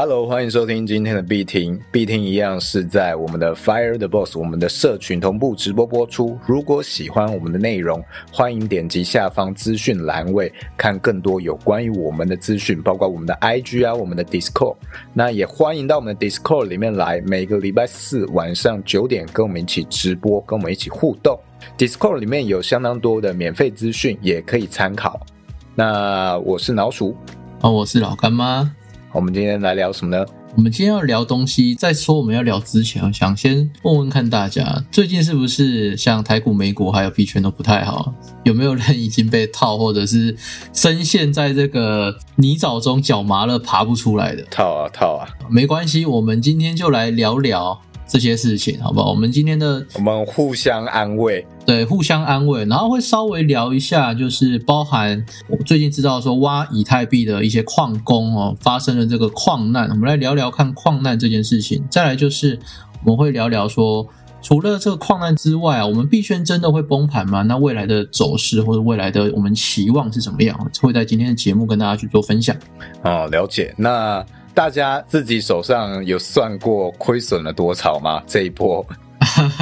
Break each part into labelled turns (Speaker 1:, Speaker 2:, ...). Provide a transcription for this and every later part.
Speaker 1: Hello，欢迎收听今天的必听。必听一样是在我们的 Fire the Boss 我们的社群同步直播播出。如果喜欢我们的内容，欢迎点击下方资讯栏位看更多有关于我们的资讯，包括我们的 IG 啊，我们的 Discord。那也欢迎到我们的 Discord 里面来，每个礼拜四晚上九点跟我们一起直播，跟我们一起互动。Discord 里面有相当多的免费资讯，也可以参考。那我是老鼠，
Speaker 2: 哦，我是老干妈。
Speaker 1: 我们今天来聊什么呢？
Speaker 2: 我们今天要聊东西，在说我们要聊之前，想先问问看大家，最近是不是像台股、美股还有币圈都不太好？有没有人已经被套，或者是深陷在这个泥沼中，脚麻了爬不出来的？
Speaker 1: 套啊套啊，
Speaker 2: 没关系，我们今天就来聊聊。这些事情，好不好？我们今天的
Speaker 1: 我们互相安慰，
Speaker 2: 对，互相安慰，然后会稍微聊一下，就是包含我最近知道说挖以太币的一些矿工哦，发生了这个矿难，我们来聊聊看矿难这件事情。再来就是我们会聊聊说，除了这个矿难之外啊，我们币圈真的会崩盘吗？那未来的走势或者未来的我们期望是怎么样？会在今天的节目跟大家去做分享。
Speaker 1: 哦，了解。那。大家自己手上有算过亏损了多少吗？这一波，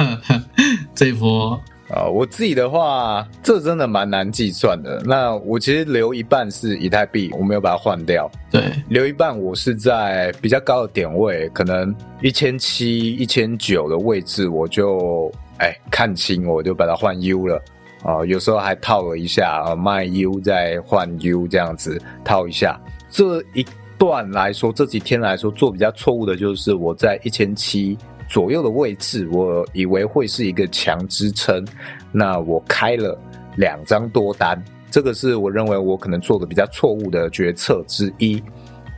Speaker 2: 这一波
Speaker 1: 啊，我自己的话，这真的蛮难计算的。那我其实留一半是以太币，我没有把它换掉。
Speaker 2: 对，
Speaker 1: 留一半我是在比较高的点位，可能一千七、一千九的位置，我就哎看清，我就把它换 U 了啊。有时候还套了一下啊，卖 U 再换 U 这样子套一下，这一。段来说，这几天来说做比较错误的就是我在一千七左右的位置，我以为会是一个强支撑，那我开了两张多单，这个是我认为我可能做的比较错误的决策之一。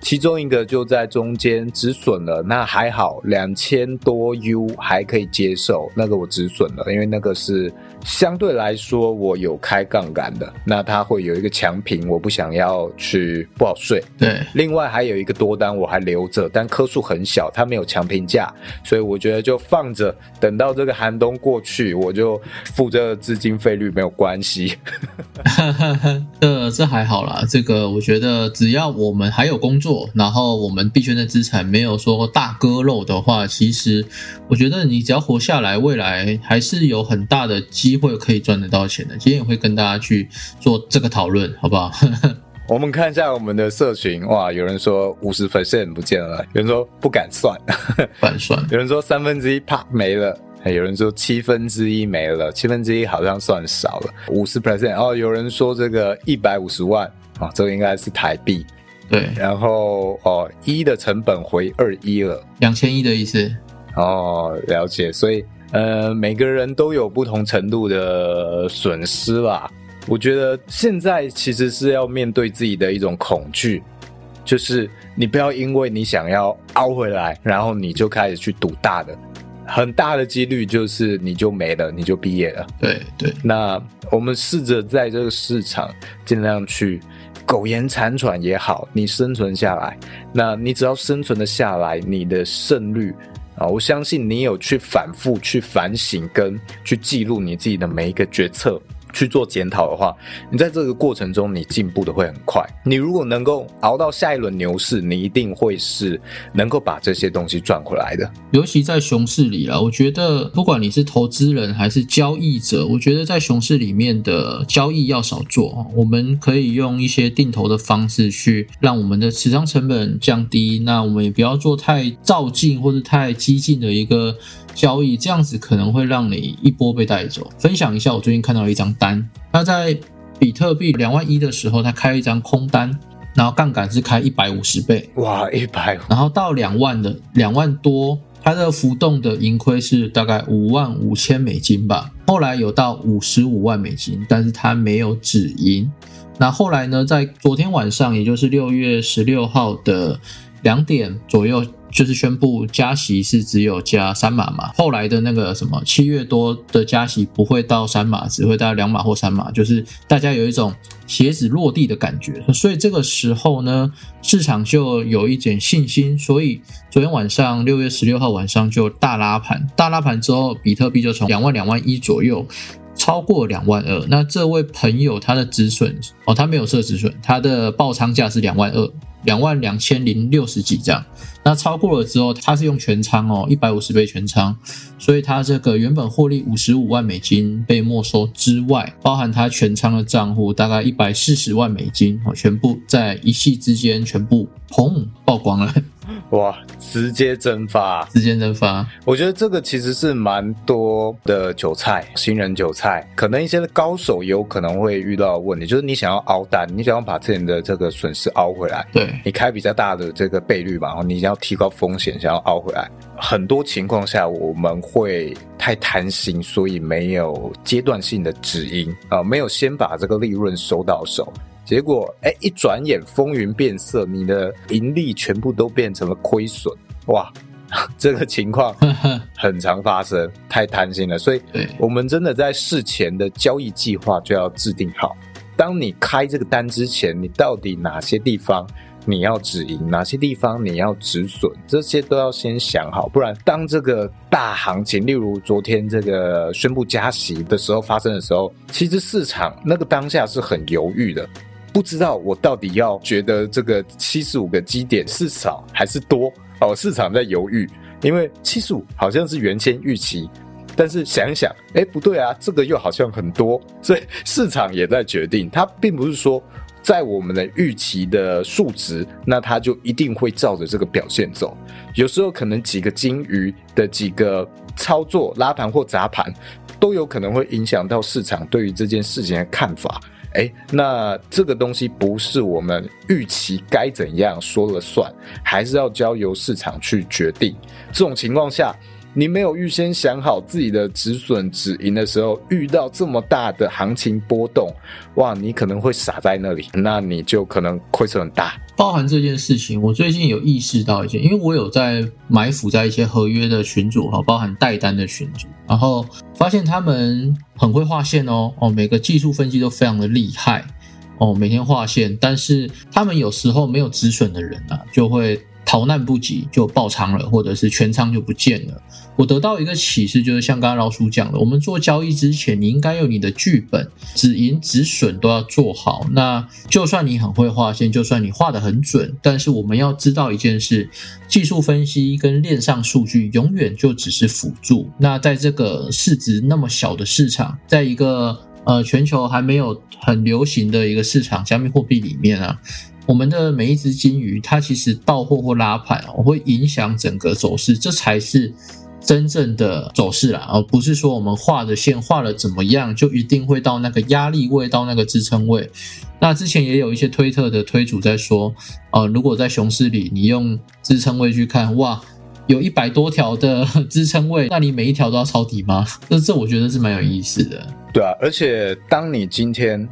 Speaker 1: 其中一个就在中间止损了，那还好，两千多 U 还可以接受，那个我止损了，因为那个是相对来说我有开杠杆的，那它会有一个强平，我不想要去不好睡。
Speaker 2: 对，
Speaker 1: 另外还有一个多单我还留着，但颗数很小，它没有强平价，所以我觉得就放着，等到这个寒冬过去，我就付这个资金费率没有关系。
Speaker 2: 呃，这还好啦，这个我觉得只要我们还有工作。然后我们币圈的资产没有说大割肉的话，其实我觉得你只要活下来，未来还是有很大的机会可以赚得到钱的。今天也会跟大家去做这个讨论，好不好？
Speaker 1: 我们看一下我们的社群，哇，有人说五十 percent 不见了，有人说不敢算，
Speaker 2: 不敢算，
Speaker 1: 有人说三分之一啪没了，有人说七分之一没了，七分之一好像算少了，五十 percent 哦，有人说这个一百五十万啊，这个应该是台币。
Speaker 2: 对，
Speaker 1: 然后哦，一的成本回二一了，
Speaker 2: 两千一的意思。
Speaker 1: 哦，了解。所以呃，每个人都有不同程度的损失吧。我觉得现在其实是要面对自己的一种恐惧，就是你不要因为你想要凹回来，然后你就开始去赌大的，很大的几率就是你就没了，你就毕业了。
Speaker 2: 对对。
Speaker 1: 那我们试着在这个市场尽量去。苟延残喘也好，你生存下来，那你只要生存的下来，你的胜率啊，我相信你有去反复去反省跟去记录你自己的每一个决策。去做检讨的话，你在这个过程中你进步的会很快。你如果能够熬到下一轮牛市，你一定会是能够把这些东西赚回来的。
Speaker 2: 尤其在熊市里啊，我觉得不管你是投资人还是交易者，我觉得在熊市里面的交易要少做。我们可以用一些定投的方式去让我们的持仓成本降低。那我们也不要做太照进或者太激进的一个。交易这样子可能会让你一波被带走。分享一下，我最近看到了一张单，那在比特币两万一的时候，他开一张空单，然后杠杆是开一百五十倍，
Speaker 1: 哇，一百，
Speaker 2: 然后到两万的两万多，它的浮动的盈亏是大概五万五千美金吧。后来有到五十五万美金，但是它没有止盈。那后来呢，在昨天晚上，也就是六月十六号的两点左右。就是宣布加息是只有加三码嘛，后来的那个什么七月多的加息不会到三码，只会到两码或三码，就是大家有一种鞋子落地的感觉，所以这个时候呢，市场就有一点信心，所以昨天晚上六月十六号晚上就大拉盘，大拉盘之后，比特币就从两万两万一左右超过两万二，那这位朋友他的止损哦，他没有设止损，他的爆仓价是两万二。两万两千零六十几这样。那超过了之后，他是用全仓哦，一百五十倍全仓，所以他这个原本获利五十五万美金被没收之外，包含他全仓的账户大概一百四十万美金哦，全部在一夕之间全部砰曝光了。
Speaker 1: 哇！直接蒸发，
Speaker 2: 直接蒸发。
Speaker 1: 我觉得这个其实是蛮多的韭菜，新人韭菜，可能一些高手有可能会遇到问题，就是你想要熬单，你想要把之前的这个损失熬回来，
Speaker 2: 对
Speaker 1: 你开比较大的这个倍率嘛，然后你要提高风险，想要熬回来。很多情况下我们会太贪心，所以没有阶段性的止盈啊，没有先把这个利润收到手。结果，哎，一转眼风云变色，你的盈利全部都变成了亏损，哇，这个情况 很常发生，太贪心了。所以，我们真的在事前的交易计划就要制定好。当你开这个单之前，你到底哪些地方你要止盈，哪些地方你要止损，这些都要先想好。不然，当这个大行情，例如昨天这个宣布加息的时候发生的时候，其实市场那个当下是很犹豫的。不知道我到底要觉得这个七十五个基点是少还是多哦？市场在犹豫，因为七十五好像是原先预期，但是想一想，哎，不对啊，这个又好像很多，所以市场也在决定。它并不是说在我们的预期的数值，那它就一定会照着这个表现走。有时候可能几个金鱼的几个操作拉盘或砸盘，都有可能会影响到市场对于这件事情的看法。哎，那这个东西不是我们预期该怎样说了算，还是要交由市场去决定。这种情况下，你没有预先想好自己的止损止盈的时候，遇到这么大的行情波动，哇，你可能会傻在那里，那你就可能亏损很大。
Speaker 2: 包含这件事情，我最近有意识到一些，因为我有在埋伏在一些合约的群组哈，包含带单的群组，然后发现他们很会画线哦哦，每个技术分析都非常的厉害哦，每天画线，但是他们有时候没有止损的人啊，就会。逃难不及就爆仓了，或者是全仓就不见了。我得到一个启示，就是像刚刚老鼠讲的，我们做交易之前，你应该有你的剧本，止盈止损都要做好。那就算你很会画线，就算你画的很准，但是我们要知道一件事：技术分析跟链上数据永远就只是辅助。那在这个市值那么小的市场，在一个呃全球还没有很流行的一个市场，加密货币里面啊。我们的每一只金鱼，它其实到货或拉盘哦，会影响整个走势，这才是真正的走势啦，而不是说我们画的线画了怎么样，就一定会到那个压力位，到那个支撑位。那之前也有一些推特的推主在说，呃，如果在熊市里，你用支撑位去看，哇，有一百多条的支撑位，那你每一条都要抄底吗？那这我觉得是蛮有意思的。
Speaker 1: 对啊，而且当你今天。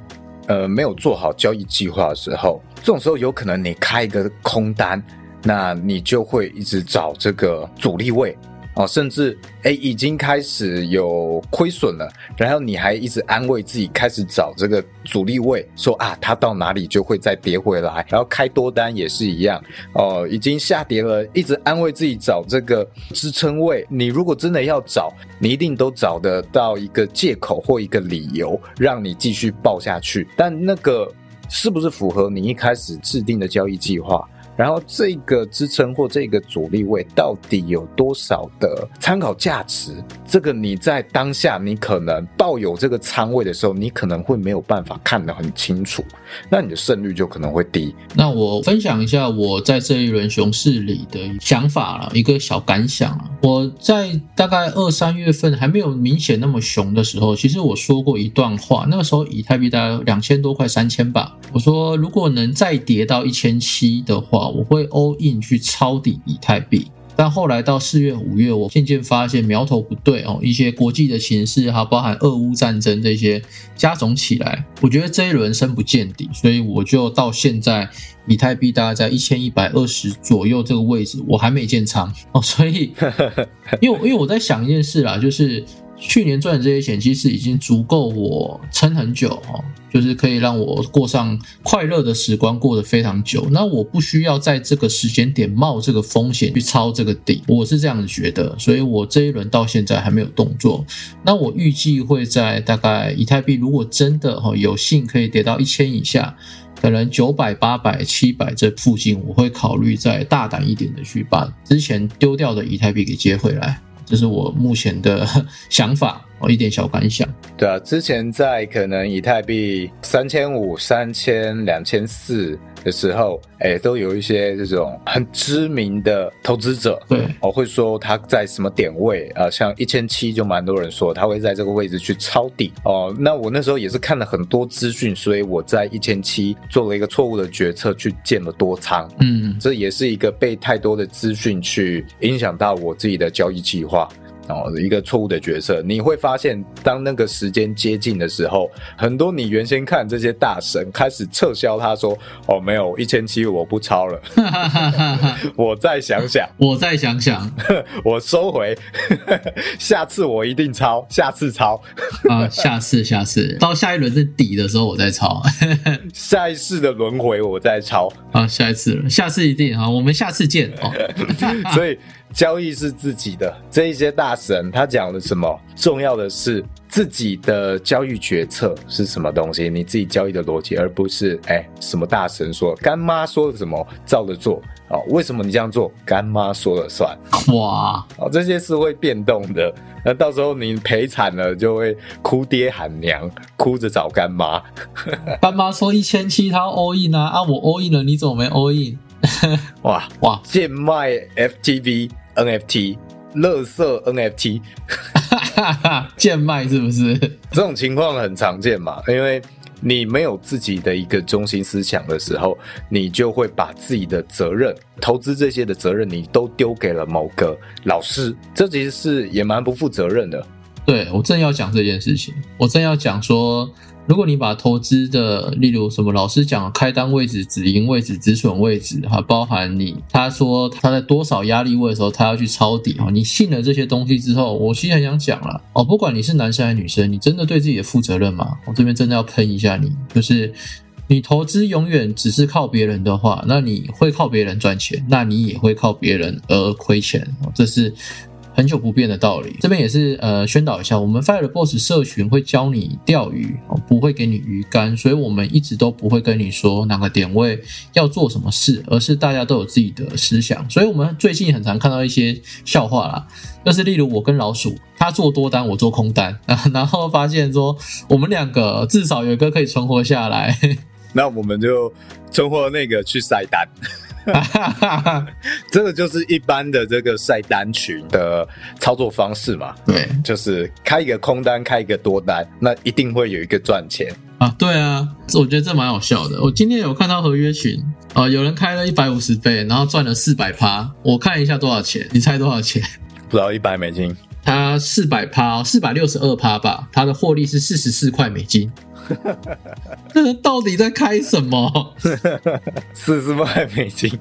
Speaker 1: 呃，没有做好交易计划的时候，这种时候有可能你开一个空单，那你就会一直找这个阻力位。哦，甚至哎，已经开始有亏损了，然后你还一直安慰自己，开始找这个阻力位，说啊，它到哪里就会再跌回来，然后开多单也是一样，哦，已经下跌了，一直安慰自己找这个支撑位。你如果真的要找，你一定都找得到一个借口或一个理由，让你继续报下去。但那个是不是符合你一开始制定的交易计划？然后这个支撑或这个阻力位到底有多少的参考价值？这个你在当下你可能抱有这个仓位的时候，你可能会没有办法看得很清楚，那你的胜率就可能会低。
Speaker 2: 那我分享一下我在这一轮熊市里的想法了，一个小感想啊。我在大概二三月份还没有明显那么熊的时候，其实我说过一段话，那个时候以太币大概两千多块三千吧。我说如果能再跌到一千七的话。我会 all in 去抄底以太币，但后来到四月、五月，我渐渐发现苗头不对哦，一些国际的形势哈，包含俄乌战争这些加总起来，我觉得这一轮深不见底，所以我就到现在以太币大概在一千一百二十左右这个位置，我还没建仓哦，所以 因为因为我在想一件事啦，就是。去年赚的这些钱，其实已经足够我撑很久哦，就是可以让我过上快乐的时光，过得非常久。那我不需要在这个时间点冒这个风险去抄这个底，我是这样子觉得。所以我这一轮到现在还没有动作。那我预计会在大概以太币如果真的哈有幸可以跌到一千以下，可能九百、八百、七百这附近，我会考虑再大胆一点的去把之前丢掉的以太币给接回来。这是我目前的 想法。哦，一点小感想。
Speaker 1: 对啊，之前在可能以太币三千五、三千、两千四的时候，哎，都有一些这种很知名的投资者，
Speaker 2: 对，
Speaker 1: 我会说他在什么点位啊，像一千七就蛮多人说他会在这个位置去抄底哦。那我那时候也是看了很多资讯，所以我在一千七做了一个错误的决策，去建了多仓。
Speaker 2: 嗯，
Speaker 1: 这也是一个被太多的资讯去影响到我自己的交易计划。哦，一个错误的决策，你会发现，当那个时间接近的时候，很多你原先看这些大神开始撤销，他说：“哦，没有一千七，我不超了，我再想想，
Speaker 2: 我再想想，
Speaker 1: 我收回，下次我一定超，下次超
Speaker 2: 啊，下次下次到下一轮的底的时候我再抄，
Speaker 1: 下一次的轮回我再抄
Speaker 2: 啊，下一次了，下次一定啊，我们下次见哦，
Speaker 1: 所以。交易是自己的，这一些大神他讲了什么？重要的是自己的交易决策是什么东西？你自己交易的逻辑，而不是哎什么大神说干妈说了什么照着做哦？为什么你这样做？干妈说了算？
Speaker 2: 哇
Speaker 1: 哦，这些是会变动的，那到时候你赔惨了就会哭爹喊娘，哭着找干妈。
Speaker 2: 干妈说一千七他 all in 啊，啊我 all in 了，你怎么没 all in？
Speaker 1: 哇哇！贱卖 FTV NFT，乐色 NFT，
Speaker 2: 贱卖是不是？
Speaker 1: 这种情况很常见嘛？因为你没有自己的一个中心思想的时候，你就会把自己的责任、投资这些的责任，你都丢给了某个老师。这其实是也蛮不负责任的。
Speaker 2: 对我正要讲这件事情，我正要讲说。如果你把投资的，例如什么老师讲开单位置、止盈位置、止损位置，哈，包含你他说他在多少压力位的时候，他要去抄底，哈，你信了这些东西之后，我其实很想讲了，哦，不管你是男生还是女生，你真的对自己的负责任吗？我这边真的要喷一下你，就是你投资永远只是靠别人的话，那你会靠别人赚钱，那你也会靠别人而亏钱，这是。很久不变的道理，这边也是呃宣导一下，我们 Fire Boss 社群会教你钓鱼，不会给你鱼竿，所以我们一直都不会跟你说哪个点位要做什么事，而是大家都有自己的思想。所以我们最近很常看到一些笑话啦，就是例如我跟老鼠，他做多单，我做空单，然后发现说我们两个至少有一个可以存活下来，
Speaker 1: 那我们就存活那个去晒单。这个就是一般的这个晒单群的操作方式嘛？
Speaker 2: 对，
Speaker 1: 就是开一个空单，开一个多单，那一定会有一个赚钱
Speaker 2: 啊。对啊，我觉得这蛮好笑的。我今天有看到合约群啊，有人开了一百五十倍，然后赚了四百趴。我看一下多少钱？你猜多少钱？
Speaker 1: 不到一百美金。
Speaker 2: 他四百趴，四百六十二趴吧。他的获利是四十四块美金。这人到底在开什么？
Speaker 1: 四十万美金，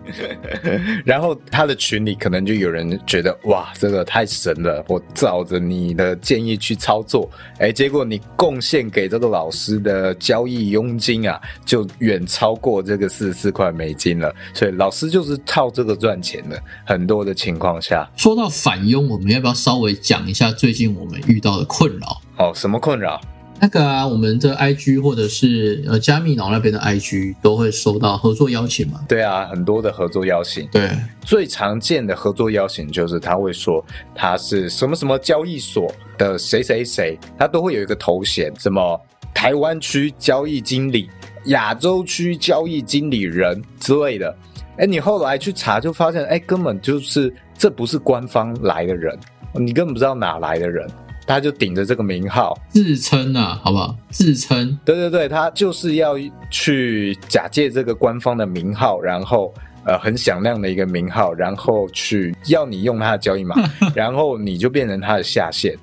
Speaker 1: 然后他的群里可能就有人觉得哇，这个太神了，我照着你的建议去操作，哎，结果你贡献给这个老师的交易佣金啊，就远超过这个四十四块美金了。所以老师就是靠这个赚钱的。很多的情况下，
Speaker 2: 说到反佣，我们要不要稍微讲一下最近我们遇到的困扰？
Speaker 1: 哦，什么困扰？
Speaker 2: 那个啊，我们的 IG 或者是呃加密脑那边的 IG 都会收到合作邀请嘛？
Speaker 1: 对啊，很多的合作邀请。
Speaker 2: 对，
Speaker 1: 最常见的合作邀请就是他会说他是什么什么交易所的谁谁谁，他都会有一个头衔，什么台湾区交易经理、亚洲区交易经理人之类的。哎，你后来去查就发现，哎，根本就是这不是官方来的人，你根本不知道哪来的人。他就顶着这个名号
Speaker 2: 自称啊，好不好？自称，
Speaker 1: 对对对，他就是要去假借这个官方的名号，然后呃很响亮的一个名号，然后去要你用他的交易码，然后你就变成他的下线。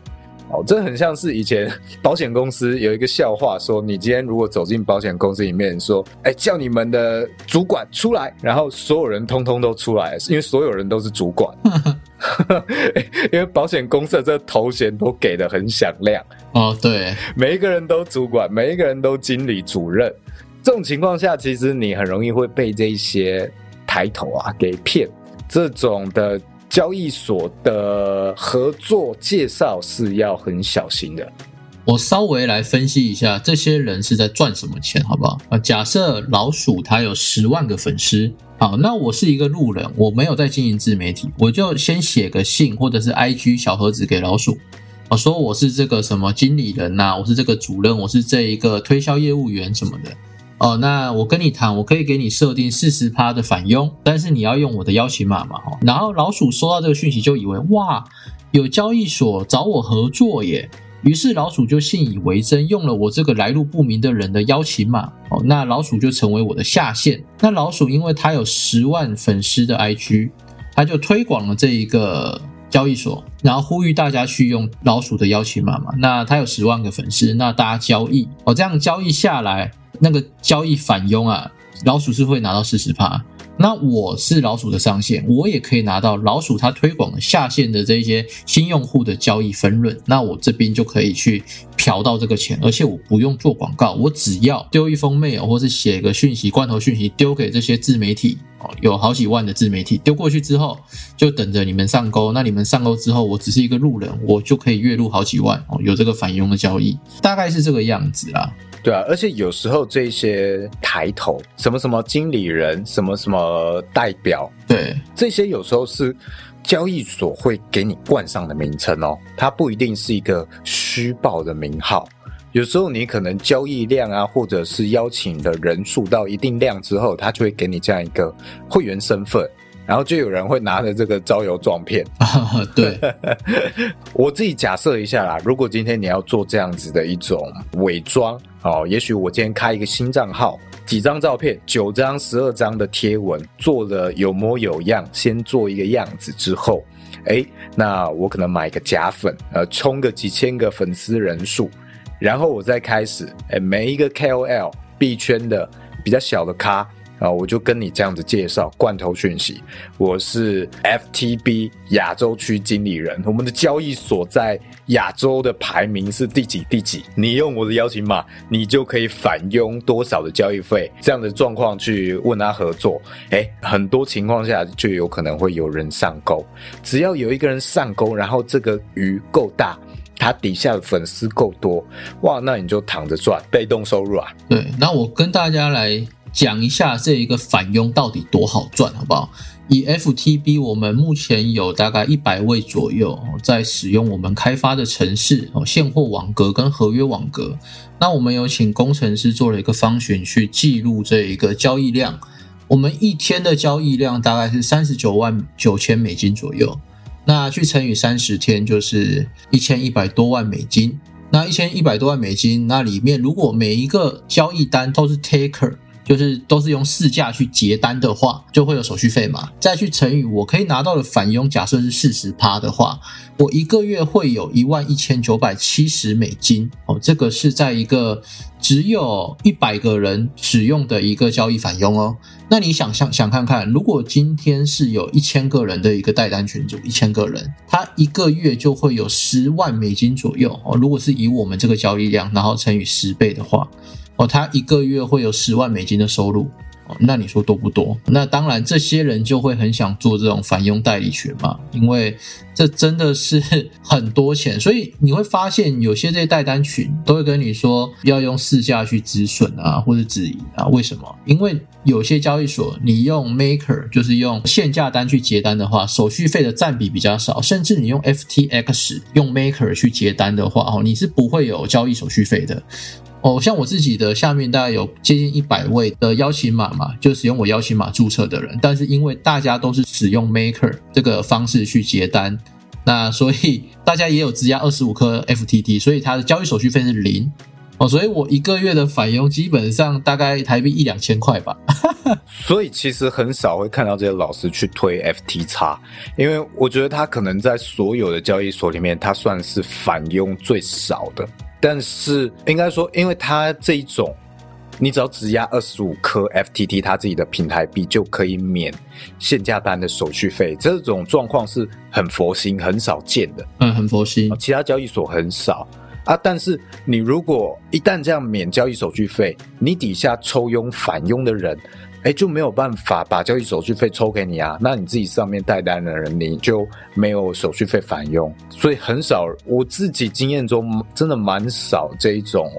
Speaker 1: 哦，这很像是以前保险公司有一个笑话，说你今天如果走进保险公司里面，说，哎，叫你们的主管出来，然后所有人通通都出来，因为所有人都是主管。因为保险公司的这头衔都给的很响亮
Speaker 2: 哦，对，
Speaker 1: 每一个人都主管，每一个人都经理主任。这种情况下，其实你很容易会被这些抬头啊给骗。这种的交易所的合作介绍是要很小心的。
Speaker 2: 我稍微来分析一下这些人是在赚什么钱，好不好？啊，假设老鼠他有十万个粉丝，好，那我是一个路人，我没有在经营自媒体，我就先写个信或者是 IG 小盒子给老鼠，我说我是这个什么经理人呐，我是这个主任，我是这一个推销业务员什么的。哦，那我跟你谈，我可以给你设定四十趴的返佣，但是你要用我的邀请码嘛，哈。然后老鼠收到这个讯息就以为哇，有交易所找我合作耶。于是老鼠就信以为真，用了我这个来路不明的人的邀请码，哦，那老鼠就成为我的下线。那老鼠因为他有十万粉丝的 IG，他就推广了这一个交易所，然后呼吁大家去用老鼠的邀请码嘛。那他有十万个粉丝，那大家交易，哦，这样交易下来，那个交易返佣啊，老鼠是会拿到四十趴。那我是老鼠的上线，我也可以拿到老鼠它推广下线的这些新用户的交易分润，那我这边就可以去嫖到这个钱，而且我不用做广告，我只要丢一封 mail 或是写个讯息罐头讯息丢给这些自媒体，有好几万的自媒体丢过去之后，就等着你们上钩。那你们上钩之后，我只是一个路人，我就可以月入好几万哦，有这个返佣的交易，大概是这个样子啦。
Speaker 1: 对啊，而且有时候这些抬头，什么什么经理人，什么什么代表，
Speaker 2: 对，
Speaker 1: 这些有时候是交易所会给你冠上的名称哦，它不一定是一个虚报的名号。有时候你可能交易量啊，或者是邀请的人数到一定量之后，他就会给你这样一个会员身份。然后就有人会拿着这个招摇撞骗
Speaker 2: 啊！对，
Speaker 1: 我自己假设一下啦，如果今天你要做这样子的一种伪装哦，也许我今天开一个新账号，几张照片，九张、十二张的贴文，做的有模有样，先做一个样子之后，哎，那我可能买个假粉，呃，充个几千个粉丝人数，然后我再开始，哎，每一个 KOL 币圈的比较小的咖。啊，我就跟你这样子介绍罐头讯息，我是 FTB 亚洲区经理人，我们的交易所在亚洲的排名是第几第几？你用我的邀请码，你就可以返佣多少的交易费？这样的状况去问他合作，哎，很多情况下就有可能会有人上钩。只要有一个人上钩，然后这个鱼够大，他底下的粉丝够多，哇，那你就躺着赚，被动收入啊。
Speaker 2: 对，那我跟大家来。讲一下这一个返佣到底多好赚，好不好？以 FTB，我们目前有大概一百位左右在使用我们开发的城市哦，现货网格跟合约网格。那我们有请工程师做了一个方选去记录这一个交易量。我们一天的交易量大概是三十九万九千美金左右，那去乘以三十天就是一千一百多万美金。那一千一百多万美金，那里面如果每一个交易单都是 taker。就是都是用市价去结单的话，就会有手续费嘛。再去乘以我可以拿到的返佣，假设是四十趴的话，我一个月会有一万一千九百七十美金哦。这个是在一个只有一百个人使用的一个交易返佣哦。那你想想想看看，如果今天是有一千个人的一个代单群组，一千个人，他一个月就会有十万美金左右哦。如果是以我们这个交易量，然后乘以十倍的话。哦，他一个月会有十万美金的收入，哦，那你说多不多？那当然，这些人就会很想做这种返佣代理权嘛，因为这真的是 很多钱。所以你会发现，有些这些代单群都会跟你说要用市价去止损啊，或者止盈啊。为什么？因为有些交易所你用 Maker，就是用限价单去结单的话，手续费的占比比较少，甚至你用 FTX 用 Maker 去结单的话，哦，你是不会有交易手续费的。哦，像我自己的下面大概有接近一百位的邀请码嘛，就使用我邀请码注册的人，但是因为大家都是使用 Maker 这个方式去结单，那所以大家也有质押二十五颗 FTT，所以它的交易手续费是零哦，所以我一个月的返佣基本上大概台币一两千块吧。
Speaker 1: 所以其实很少会看到这些老师去推 FT 叉，因为我觉得他可能在所有的交易所里面，他算是返佣最少的。但是应该说，因为它这一种，你只要质押二十五颗 FTT，它自己的平台币就可以免限价单的手续费，这种状况是很佛心、很少见的。
Speaker 2: 嗯，很佛心，
Speaker 1: 其他交易所很少啊。但是你如果一旦这样免交易手续费，你底下抽佣返佣的人，哎，就没有办法把交易手续费抽给你啊。那你自己上面带单的人，你就没有手续费返佣。所以很少，我自己经验中真的蛮少这一种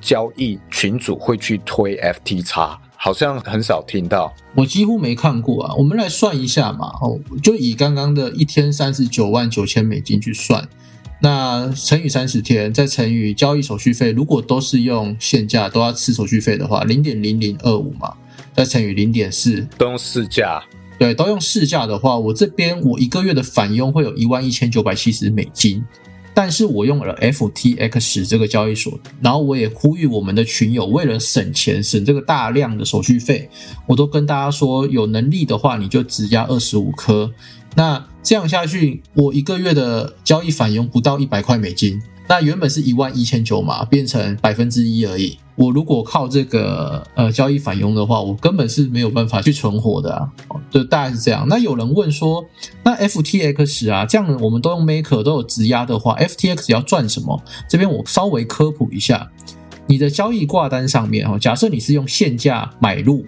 Speaker 1: 交易群主会去推 FTX，好像很少听到。
Speaker 2: 我几乎没看过啊。我们来算一下嘛，哦，就以刚刚的一天三十九万九千美金去算。那乘以三十天，再乘以交易手续费，如果都是用现价都要吃手续费的话，零点零零二五嘛，再乘以零点四，
Speaker 1: 都用市价。
Speaker 2: 对，都用市价的话，我这边我一个月的返佣会有一万一千九百七十美金，但是我用了 FTX 这个交易所，然后我也呼吁我们的群友，为了省钱，省这个大量的手续费，我都跟大家说，有能力的话，你就只押二十五颗。那这样下去，我一个月的交易返佣不到一百块美金。那原本是一万一千九嘛，变成百分之一而已。我如果靠这个呃交易返佣的话，我根本是没有办法去存活的啊。就大概是这样。那有人问说，那 FTX 啊，这样我们都用 Maker 都有质押的话，FTX 要赚什么？这边我稍微科普一下，你的交易挂单上面哦，假设你是用现价买入。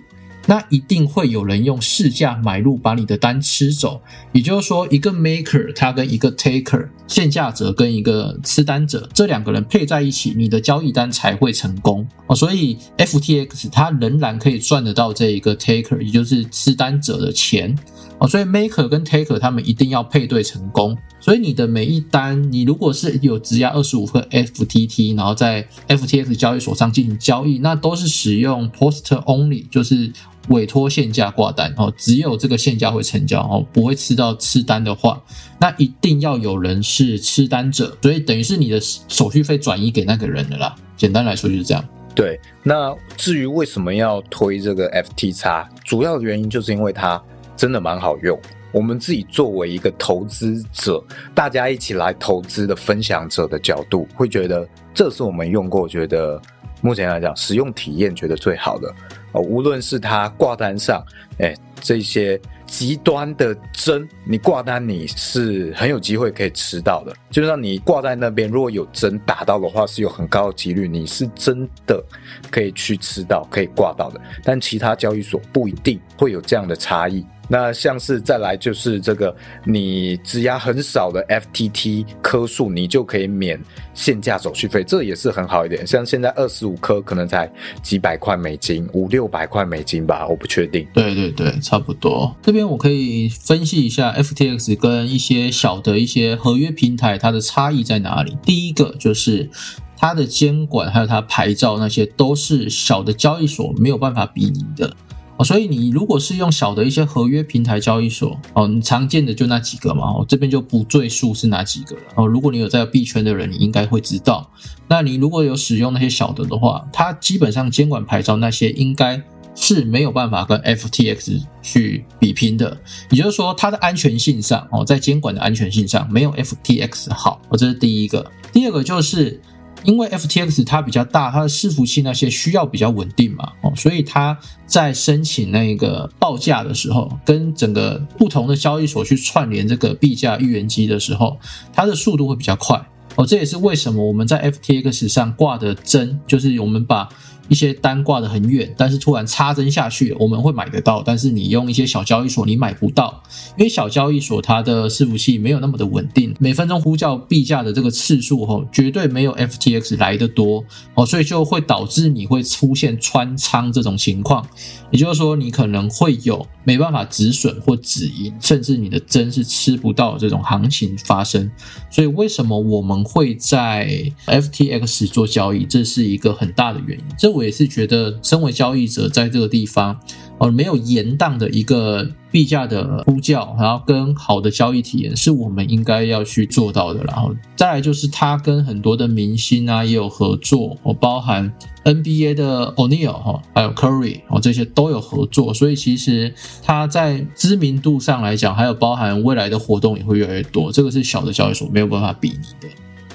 Speaker 2: 那一定会有人用市价买入，把你的单吃走。也就是说，一个 maker 他跟一个 taker 现价者跟一个吃单者这两个人配在一起，你的交易单才会成功哦。所以 FTX 它仍然可以赚得到这一个 taker，也就是吃单者的钱哦。所以 maker 跟 taker 他们一定要配对成功。所以你的每一单，你如果是有质押二十五颗 FTT，然后在 FTX 交易所上进行交易，那都是使用 post only，就是委托限价挂单哦，只有这个限价会成交哦，不会吃到吃单的话，那一定要有人是吃单者，所以等于是你的手续费转移给那个人的啦。简单来说就是这样。
Speaker 1: 对，那至于为什么要推这个 FTX，主要的原因就是因为它真的蛮好用。我们自己作为一个投资者，大家一起来投资的分享者的角度，会觉得这是我们用过，觉得目前来讲使用体验觉得最好的哦。无论是它挂单上，哎，这些极端的针，你挂单你是很有机会可以吃到的。就是让你挂在那边，如果有针打到的话，是有很高的几率你是真的可以去吃到，可以挂到的。但其他交易所不一定会有这样的差异。那像是再来就是这个，你质押很少的 FTT 颗数，你就可以免限价手续费，这也是很好一点。像现在二十五颗可能才几百块美金，五六百块美金吧，我不确定。
Speaker 2: 对对对，差不多。这边我可以分析一下 FTX 跟一些小的一些合约平台它的差异在哪里。第一个就是它的监管还有它牌照那些都是小的交易所没有办法比拟的。哦，所以你如果是用小的一些合约平台交易所，哦，你常见的就那几个嘛，哦，这边就不赘述是哪几个了。哦，如果你有在币圈的人，你应该会知道。那你如果有使用那些小的的话，它基本上监管牌照那些应该是没有办法跟 FTX 去比拼的。也就是说，它的安全性上，哦，在监管的安全性上没有 FTX 好。哦，这是第一个。第二个就是。因为 FTX 它比较大，它的伺服器那些需要比较稳定嘛，哦，所以它在申请那个报价的时候，跟整个不同的交易所去串联这个币价预言机的时候，它的速度会比较快，哦，这也是为什么我们在 FTX 上挂的针，就是我们把。一些单挂的很远，但是突然插针下去，我们会买得到。但是你用一些小交易所，你买不到，因为小交易所它的伺服器没有那么的稳定，每分钟呼叫币价的这个次数吼，绝对没有 FTX 来的多哦，所以就会导致你会出现穿仓这种情况。也就是说，你可能会有没办法止损或止盈，甚至你的针是吃不到这种行情发生。所以为什么我们会在 FTX 做交易？这是一个很大的原因。这我也是觉得，身为交易者，在这个地方。呃，没有严当的一个币价的呼叫，然后跟好的交易体验是我们应该要去做到的。然后再来就是他跟很多的明星啊也有合作，哦，包含 NBA 的 O'Neal 哈，还有 Curry 哦，这些都有合作。所以其实他在知名度上来讲，还有包含未来的活动也会越来越多。这个是小的交易所没有办法比拟的。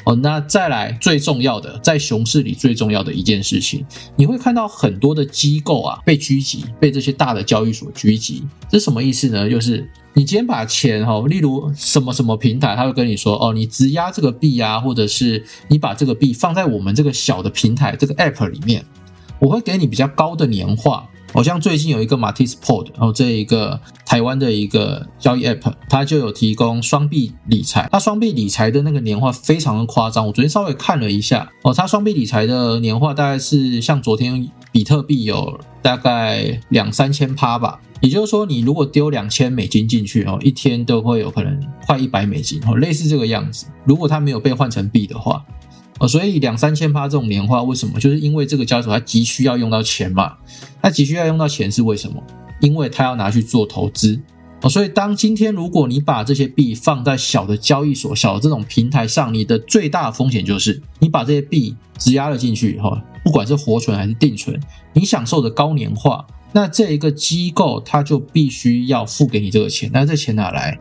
Speaker 2: 哦，那再来最重要的，在熊市里最重要的一件事情，你会看到很多的机构啊被狙击，被这些大的交易所狙击。这什么意思呢？就是你今天把钱哈，例如什么什么平台，他会跟你说，哦，你质押这个币啊，或者是你把这个币放在我们这个小的平台这个 app 里面，我会给你比较高的年化。好像最近有一个 Matis Pod，然后这一个台湾的一个交易 App，它就有提供双币理财。它双币理财的那个年化非常的夸张，我昨天稍微看了一下哦，它双币理财的年化大概是像昨天比特币有大概两三千趴吧。也就是说，你如果丢两千美金进去哦，一天都会有可能快一百美金哦，类似这个样子。如果它没有被换成币的话。哦，所以两三千趴这种年化，为什么？就是因为这个交易所它急需要用到钱嘛。它急需要用到钱是为什么？因为它要拿去做投资。哦，所以当今天如果你把这些币放在小的交易所、小的这种平台上，你的最大风险就是你把这些币质押了进去以后，不管是活存还是定存，你享受的高年化，那这一个机构它就必须要付给你这个钱。那这钱哪来？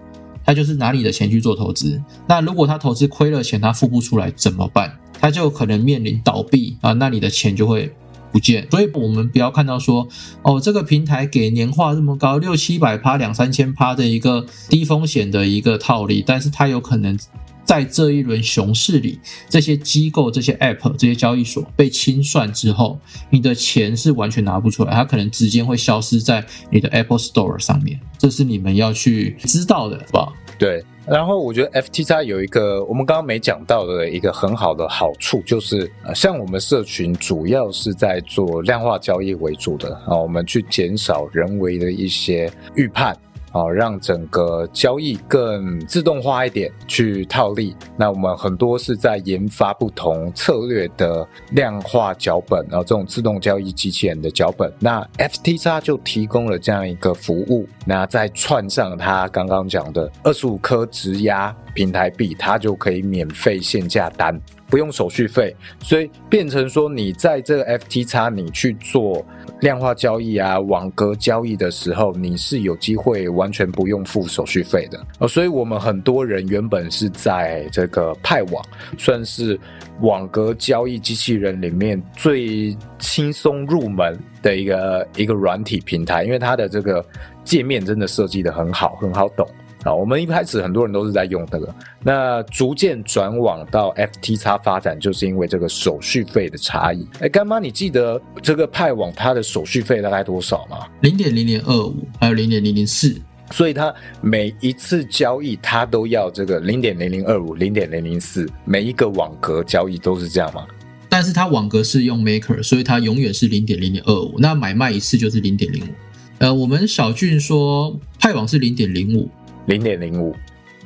Speaker 2: 他就是拿你的钱去做投资。那如果他投资亏了钱，他付不出来怎么办？他就可能面临倒闭啊，那你的钱就会不见。所以，我们不要看到说，哦，这个平台给年化这么高，六七百趴、两三千趴的一个低风险的一个套利，但是它有可能在这一轮熊市里，这些机构、这些 App、这些交易所被清算之后，你的钱是完全拿不出来，它可能直接会消失在你的 Apple Store 上面。这是你们要去知道的，是吧？
Speaker 1: 对。然后我觉得 FTX 有一个我们刚刚没讲到的一个很好的好处，就是呃，像我们社群主要是在做量化交易为主的啊，我们去减少人为的一些预判。啊，让整个交易更自动化一点，去套利。那我们很多是在研发不同策略的量化脚本，然后这种自动交易机器人的脚本。那 FTX 就提供了这样一个服务。那再串上它刚刚讲的二十五颗质押平台币，它就可以免费限价单，不用手续费。所以变成说，你在这个 FTX 你去做。量化交易啊，网格交易的时候，你是有机会完全不用付手续费的呃，所以我们很多人原本是在这个派网，算是网格交易机器人里面最轻松入门的一个一个软体平台，因为它的这个界面真的设计的很好，很好懂。啊，我们一开始很多人都是在用这个，那逐渐转往到 FTX 发展，就是因为这个手续费的差异。哎，干妈，你记得这个派网它的手续费大概多少吗？
Speaker 2: 零点零零二五，还有零点零零四，
Speaker 1: 所以它每一次交易它都要这个零点零零二五、零点零零四，每一个网格交易都是这样吗？
Speaker 2: 但是它网格是用 Maker，所以它永远是零点零零二五，那买卖一次就是零点零五。呃，我们小俊说派网是零点零五。
Speaker 1: 零点零五，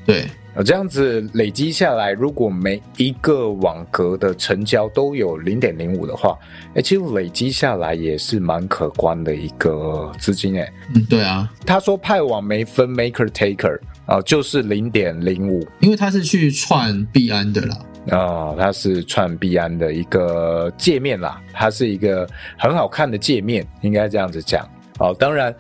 Speaker 2: 对，
Speaker 1: 这样子累积下来，如果每一个网格的成交都有零点零五的话，哎，其实累积下来也是蛮可观的一个资金，哎，
Speaker 2: 嗯，对啊，
Speaker 1: 他说派网没分 maker taker 啊，就是零点零五，
Speaker 2: 因为他是去串币安的啦，
Speaker 1: 啊，它是串币安的一个界面啦，它是一个很好看的界面，应该这样子讲，好，当然。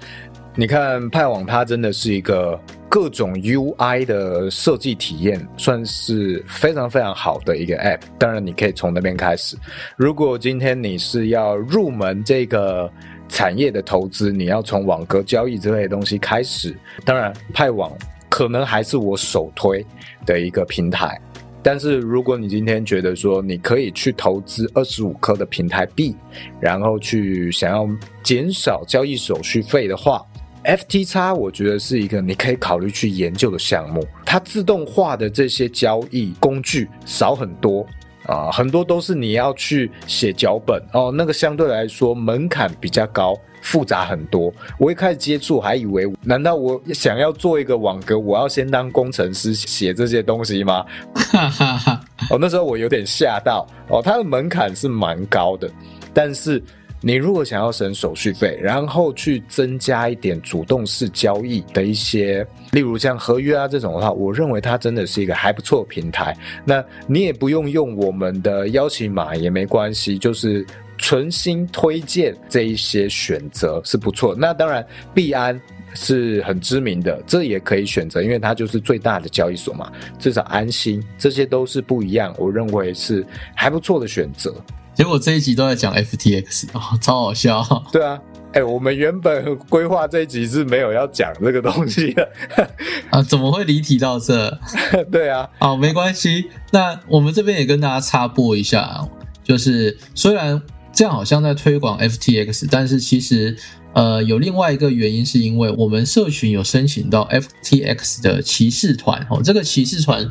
Speaker 1: 你看派网，它真的是一个各种 UI 的设计体验，算是非常非常好的一个 App。当然，你可以从那边开始。如果今天你是要入门这个产业的投资，你要从网格交易之类的东西开始。当然，派网可能还是我首推的一个平台。但是，如果你今天觉得说你可以去投资二十五颗的平台币，然后去想要减少交易手续费的话，FTX 我觉得是一个你可以考虑去研究的项目，它自动化的这些交易工具少很多啊，很多都是你要去写脚本哦，那个相对来说门槛比较高，复杂很多。我一开始接触还以为，难道我想要做一个网格，我要先当工程师写这些东西吗？哈哈哈！哦，那时候我有点吓到哦，它的门槛是蛮高的，但是。你如果想要省手续费，然后去增加一点主动式交易的一些，例如像合约啊这种的话，我认为它真的是一个还不错平台。那你也不用用我们的邀请码也没关系，就是纯心推荐这一些选择是不错。那当然，币安是很知名的，这也可以选择，因为它就是最大的交易所嘛，至少安心，这些都是不一样，我认为是还不错的选择。
Speaker 2: 结果这一集都在讲 FTX 哦，超好笑。
Speaker 1: 对啊，哎，我们原本规划这一集是没有要讲这个东西的
Speaker 2: 啊，怎么会离题到这？
Speaker 1: 对啊，
Speaker 2: 哦，没关系。那我们这边也跟大家插播一下，就是虽然这样好像在推广 FTX，但是其实呃有另外一个原因，是因为我们社群有申请到 FTX 的骑士团哦，这个骑士团。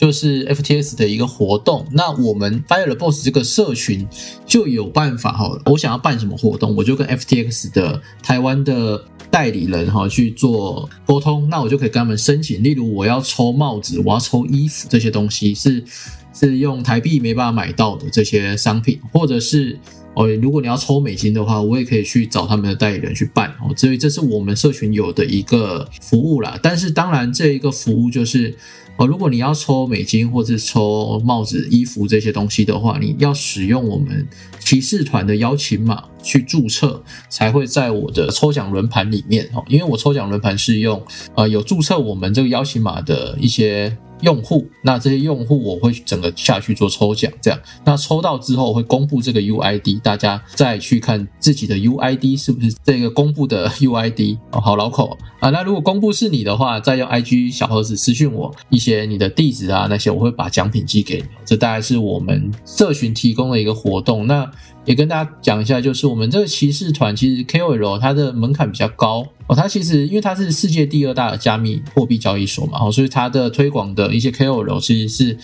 Speaker 2: 就是 FTS 的一个活动，那我们 Fire Boss 这个社群就有办法哈，我想要办什么活动，我就跟 FTX 的台湾的代理人哈去做沟通，那我就可以跟他们申请，例如我要抽帽子，我要抽衣服这些东西是是用台币没办法买到的这些商品，或者是哦，如果你要抽美金的话，我也可以去找他们的代理人去办哦，所以这是我们社群有的一个服务啦。但是当然这一个服务就是。哦，如果你要抽美金或是抽帽子、衣服这些东西的话，你要使用我们骑士团的邀请码去注册，才会在我的抽奖轮盘里面哦。因为我抽奖轮盘是用呃有注册我们这个邀请码的一些。用户，那这些用户我会整个下去做抽奖，这样，那抽到之后会公布这个 UID，大家再去看自己的 UID 是不是这个公布的 UID 哦，好老口啊。那如果公布是你的话，再用 IG 小盒子私讯我一些你的地址啊那些，我会把奖品寄给你。这大概是我们社群提供的一个活动。那也跟大家讲一下，就是我们这个骑士团其实 KOL 它的门槛比较高哦，它其实因为它是世界第二大的加密货币交易所嘛，哦，所以它的推广的一些 KOL 其实是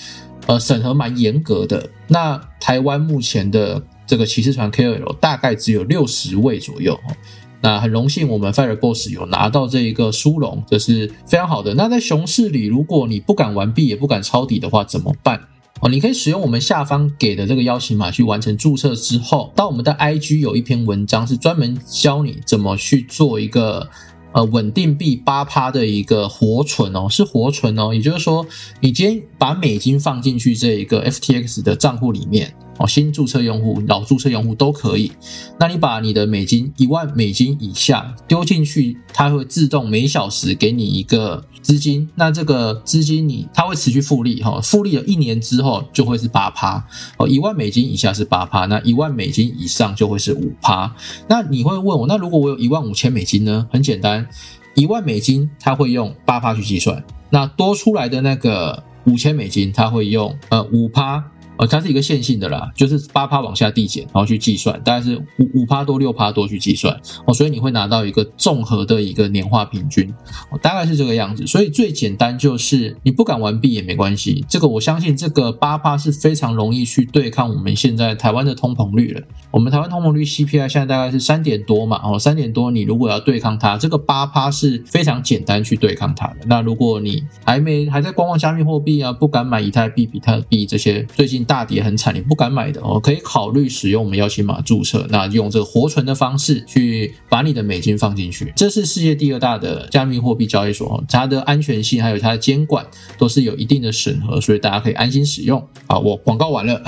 Speaker 2: 呃审核蛮严格的。那台湾目前的这个骑士团 KOL 大概只有六十位左右哦，那很荣幸我们 Fire Boss 有拿到这一个殊荣，这是非常好的。那在熊市里，如果你不敢玩币也不敢抄底的话，怎么办？哦，你可以使用我们下方给的这个邀请码去完成注册之后，到我们的 IG 有一篇文章是专门教你怎么去做一个呃稳定币八趴的一个活存哦，是活存哦，也就是说你今天把美金放进去这一个 FTX 的账户里面。哦，新注册用户、老注册用户都可以。那你把你的美金一万美金以下丢进去，它会自动每小时给你一个资金。那这个资金你它会持续复利哈，复利了一年之后就会是八趴。哦，一万美金以下是八趴，那一万美金以上就会是五趴。那你会问我，那如果我有一万五千美金呢？很简单，一万美金它会用八趴去计算，那多出来的那个五千美金它会用呃五趴。呃，它是一个线性的啦，就是八趴往下递减，然后去计算，大概是五五趴多六趴多去计算哦，所以你会拿到一个综合的一个年化平均，哦大概是这个样子。所以最简单就是你不敢玩币也没关系，这个我相信这个八趴是非常容易去对抗我们现在台湾的通膨率了。我们台湾通膨率 CPI 现在大概是三点多嘛，哦，三点多，你如果要对抗它，这个八趴是非常简单去对抗它的。那如果你还没还在观望加密货币啊，不敢买以太币、比特币这些最近大跌很惨，你不敢买的哦，可以考虑使用我们邀请码注册，那用这个活存的方式去把你的美金放进去。这是世界第二大的加密货币交易所，它的安全性还有它的监管都是有一定的审核，所以大家可以安心使用。好，我广告完了。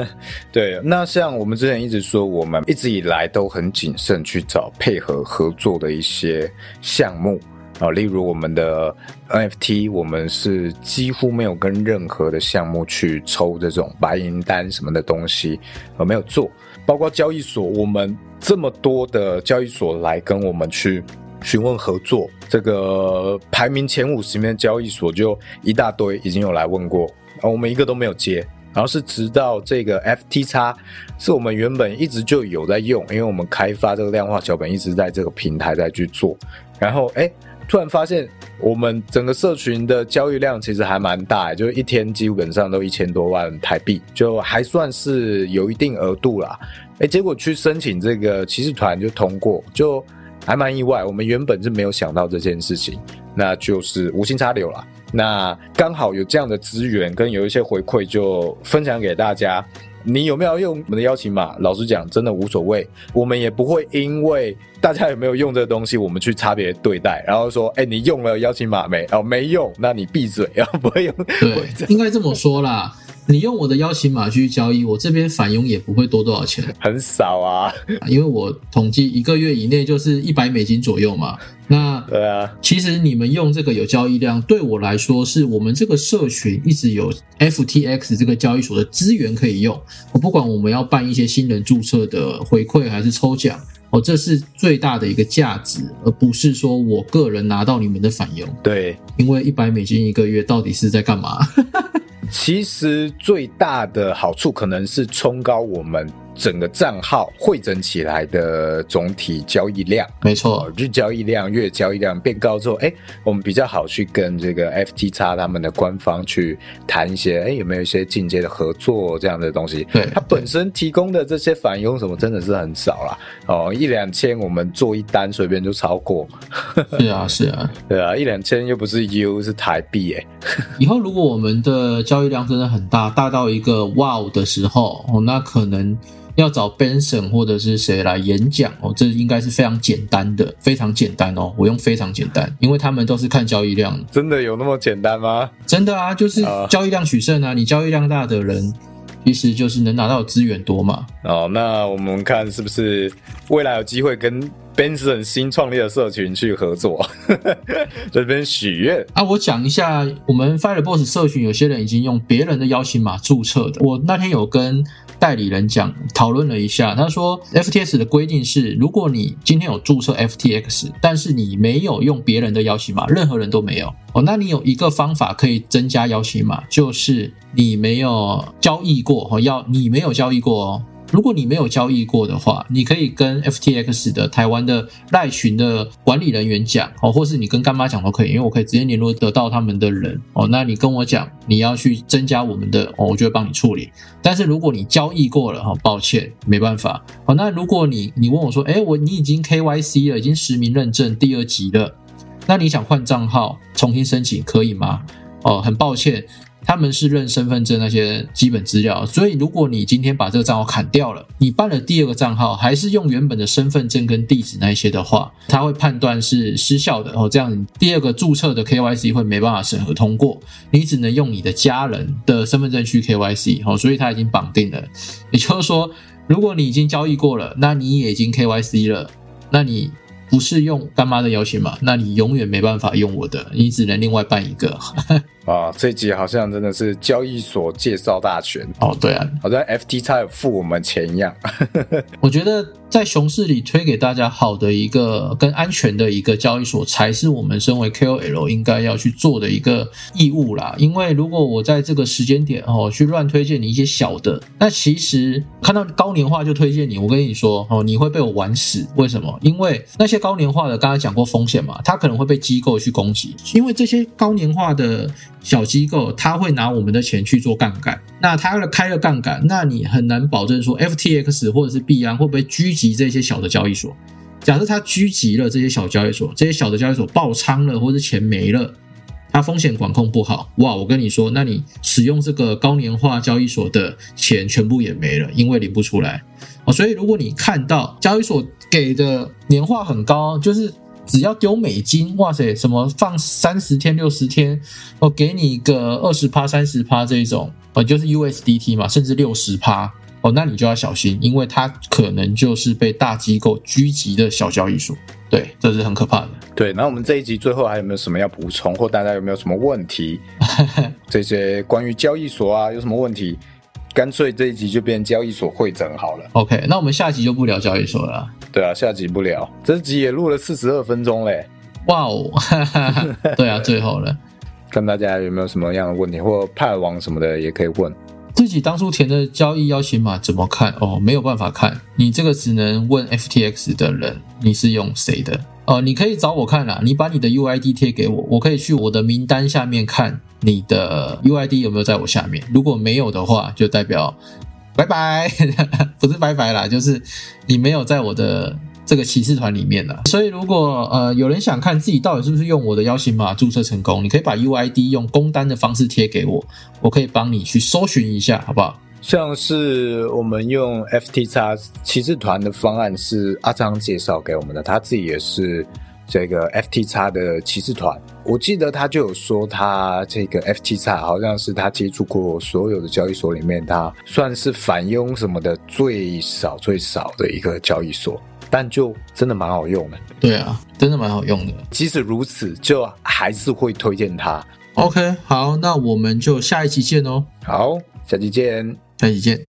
Speaker 1: 对，那像我们之前一直。说我们一直以来都很谨慎去找配合合作的一些项目啊，例如我们的 NFT，我们是几乎没有跟任何的项目去抽这种白银单什么的东西，呃，没有做。包括交易所，我们这么多的交易所来跟我们去询问合作，这个排名前五十名的交易所就一大堆，已经有来问过，啊，我们一个都没有接。然后是直到这个 FTX，是我们原本一直就有在用，因为我们开发这个量化脚本一直在这个平台在去做。然后哎，突然发现我们整个社群的交易量其实还蛮大，就一天基本上都一千多万台币，就还算是有一定额度啦。哎，结果去申请这个骑士团就通过，就还蛮意外。我们原本是没有想到这件事情，那就是无心插柳了。那刚好有这样的资源跟有一些回馈，就分享给大家。你有没有用我们的邀请码？老实讲，真的无所谓。我们也不会因为大家有没有用这个东西，我们去差别对待，然后说，哎，你用了邀请码没？哦，没用，那你闭嘴，啊不会用。
Speaker 2: 对，应该这么说啦。你用我的邀请码去交易，我这边返佣也不会多多少钱，
Speaker 1: 很少啊，
Speaker 2: 因为我统计一个月以内就是一百美金左右嘛。那
Speaker 1: 对啊，
Speaker 2: 其实你们用这个有交易量，对我来说是我们这个社群一直有 FTX 这个交易所的资源可以用。我不管我们要办一些新人注册的回馈还是抽奖，哦，这是最大的一个价值，而不是说我个人拿到你们的返佣。
Speaker 1: 对，
Speaker 2: 因为一百美金一个月到底是在干嘛？
Speaker 1: 其实最大的好处可能是冲高我们整个账号汇整起来的总体交易量，
Speaker 2: 没错。
Speaker 1: 哦，日交易量、月交易量变高之后，哎，我们比较好去跟这个 FTX 他们的官方去谈一些，哎，有没有一些进阶的合作这样的东西？
Speaker 2: 对
Speaker 1: 它本身提供的这些返佣什么真的是很少啦，哦，一两千我们做一单随便就超过，
Speaker 2: 是啊是啊。
Speaker 1: 对啊，一两千又不是 U 是台币，哎，
Speaker 2: 以后如果我们的交易量真的很大，大到一个 wow 的时候，哦，那可能要找 Benson 或者是谁来演讲哦，这应该是非常简单的，非常简单哦。我用非常简单，因为他们都是看交易量，
Speaker 1: 真的有那么简单吗？
Speaker 2: 真的啊，就是
Speaker 1: 啊
Speaker 2: 交易量取胜啊。你交易量大的人，其实就是能拿到的资源多嘛。
Speaker 1: 哦，那我们看是不是未来有机会跟 Benson 新创立的社群去合作，这边许愿。
Speaker 2: 啊，我讲一下，我们 Fireboss 社群有些人已经用别人的邀请码注册的。我那天有跟代理人讲，讨论了一下，他说 FTS 的规定是，如果你今天有注册 FTX，但是你没有用别人的邀请码，任何人都没有哦，那你有一个方法可以增加邀请码，就是你没有交易过哦，要你没有交易过哦。如果你没有交易过的话，你可以跟 FTX 的台湾的赖群的管理人员讲哦，或是你跟干妈讲都可以，因为我可以直接联络得到他们的人哦。那你跟我讲你要去增加我们的哦，我就会帮你处理。但是如果你交易过了哈，抱歉，没办法。好，那如果你你问我说，哎，我你已经 KYC 了，已经实名认证第二级了，那你想换账号重新申请可以吗？哦，很抱歉。他们是认身份证那些基本资料，所以如果你今天把这个账号砍掉了，你办了第二个账号，还是用原本的身份证跟地址那些的话，他会判断是失效的哦。这样第二个注册的 KYC 会没办法审核通过，你只能用你的家人的身份证去 KYC 哦，所以他已经绑定了。也就是说，如果你已经交易过了，那你也已经 KYC 了，那你不是用干妈的邀请码，那你永远没办法用我的，你只能另外办一个。
Speaker 1: 啊，这集好像真的是交易所介绍大全，
Speaker 2: 哦，对啊，
Speaker 1: 好像 FTX 有付我们钱一样。
Speaker 2: 我觉得在熊市里推给大家好的一个跟安全的一个交易所，才是我们身为 KOL 应该要去做的一个义务啦。因为如果我在这个时间点哦去乱推荐你一些小的，那其实看到高年化就推荐你，我跟你说哦，你会被我玩死。为什么？因为那些高年化的，刚才讲过风险嘛，它可能会被机构去攻击，因为这些高年化的。小机构他会拿我们的钱去做杠杆，那他的开了杠杆，那你很难保证说 FTX 或者是币安会不会狙击这些小的交易所。假设他狙击了这些小交易所，这些小的交易所爆仓了，或者钱没了，它风险管控不好，哇！我跟你说，那你使用这个高年化交易所的钱全部也没了，因为领不出来哦。所以如果你看到交易所给的年化很高，就是只要丢美金，哇塞，什么放三十天、六十天，我给你一个二十趴、三十趴这一种，呃，就是 USDT 嘛，甚至六十趴，哦，那你就要小心，因为它可能就是被大机构狙击的小交易所，对，这是很可怕的。
Speaker 1: 对，那我们这一集最后还有没有什么要补充，或大家有没有什么问题？这些关于交易所啊，有什么问题？干脆这一集就变交易所会诊好了。
Speaker 2: OK，那我们下集就不聊交易所了啦。
Speaker 1: 对啊，下集不聊，这集也录了四十二分钟嘞。
Speaker 2: 哇哦，对啊，最后了。
Speaker 1: 看大家有没有什么样的问题，或派网什么的也可以问。
Speaker 2: 自己当初填的交易邀请码怎么看？哦，没有办法看，你这个只能问 FTX 的人，你是用谁的？哦，你可以找我看啦，你把你的 UID 贴给我，我可以去我的名单下面看你的 UID 有没有在我下面。如果没有的话，就代表拜拜，不是拜拜啦，就是你没有在我的这个骑士团里面了。所以如果呃有人想看自己到底是不是用我的邀请码注册成功，你可以把 UID 用公单的方式贴给我，我可以帮你去搜寻一下，好不好？
Speaker 1: 像是我们用 FTX 骑士团的方案是阿张介绍给我们的，他自己也是这个 FTX 的骑士团。我记得他就有说，他这个 FTX 好像是他接触过所有的交易所里面，他算是反佣什么的最少最少的一个交易所，但就真的蛮好用的。
Speaker 2: 对啊，真的蛮好用的。
Speaker 1: 即使如此，就还是会推荐它。
Speaker 2: OK，好，那我们就下一期见哦，
Speaker 1: 好，下期见。
Speaker 2: 下期见。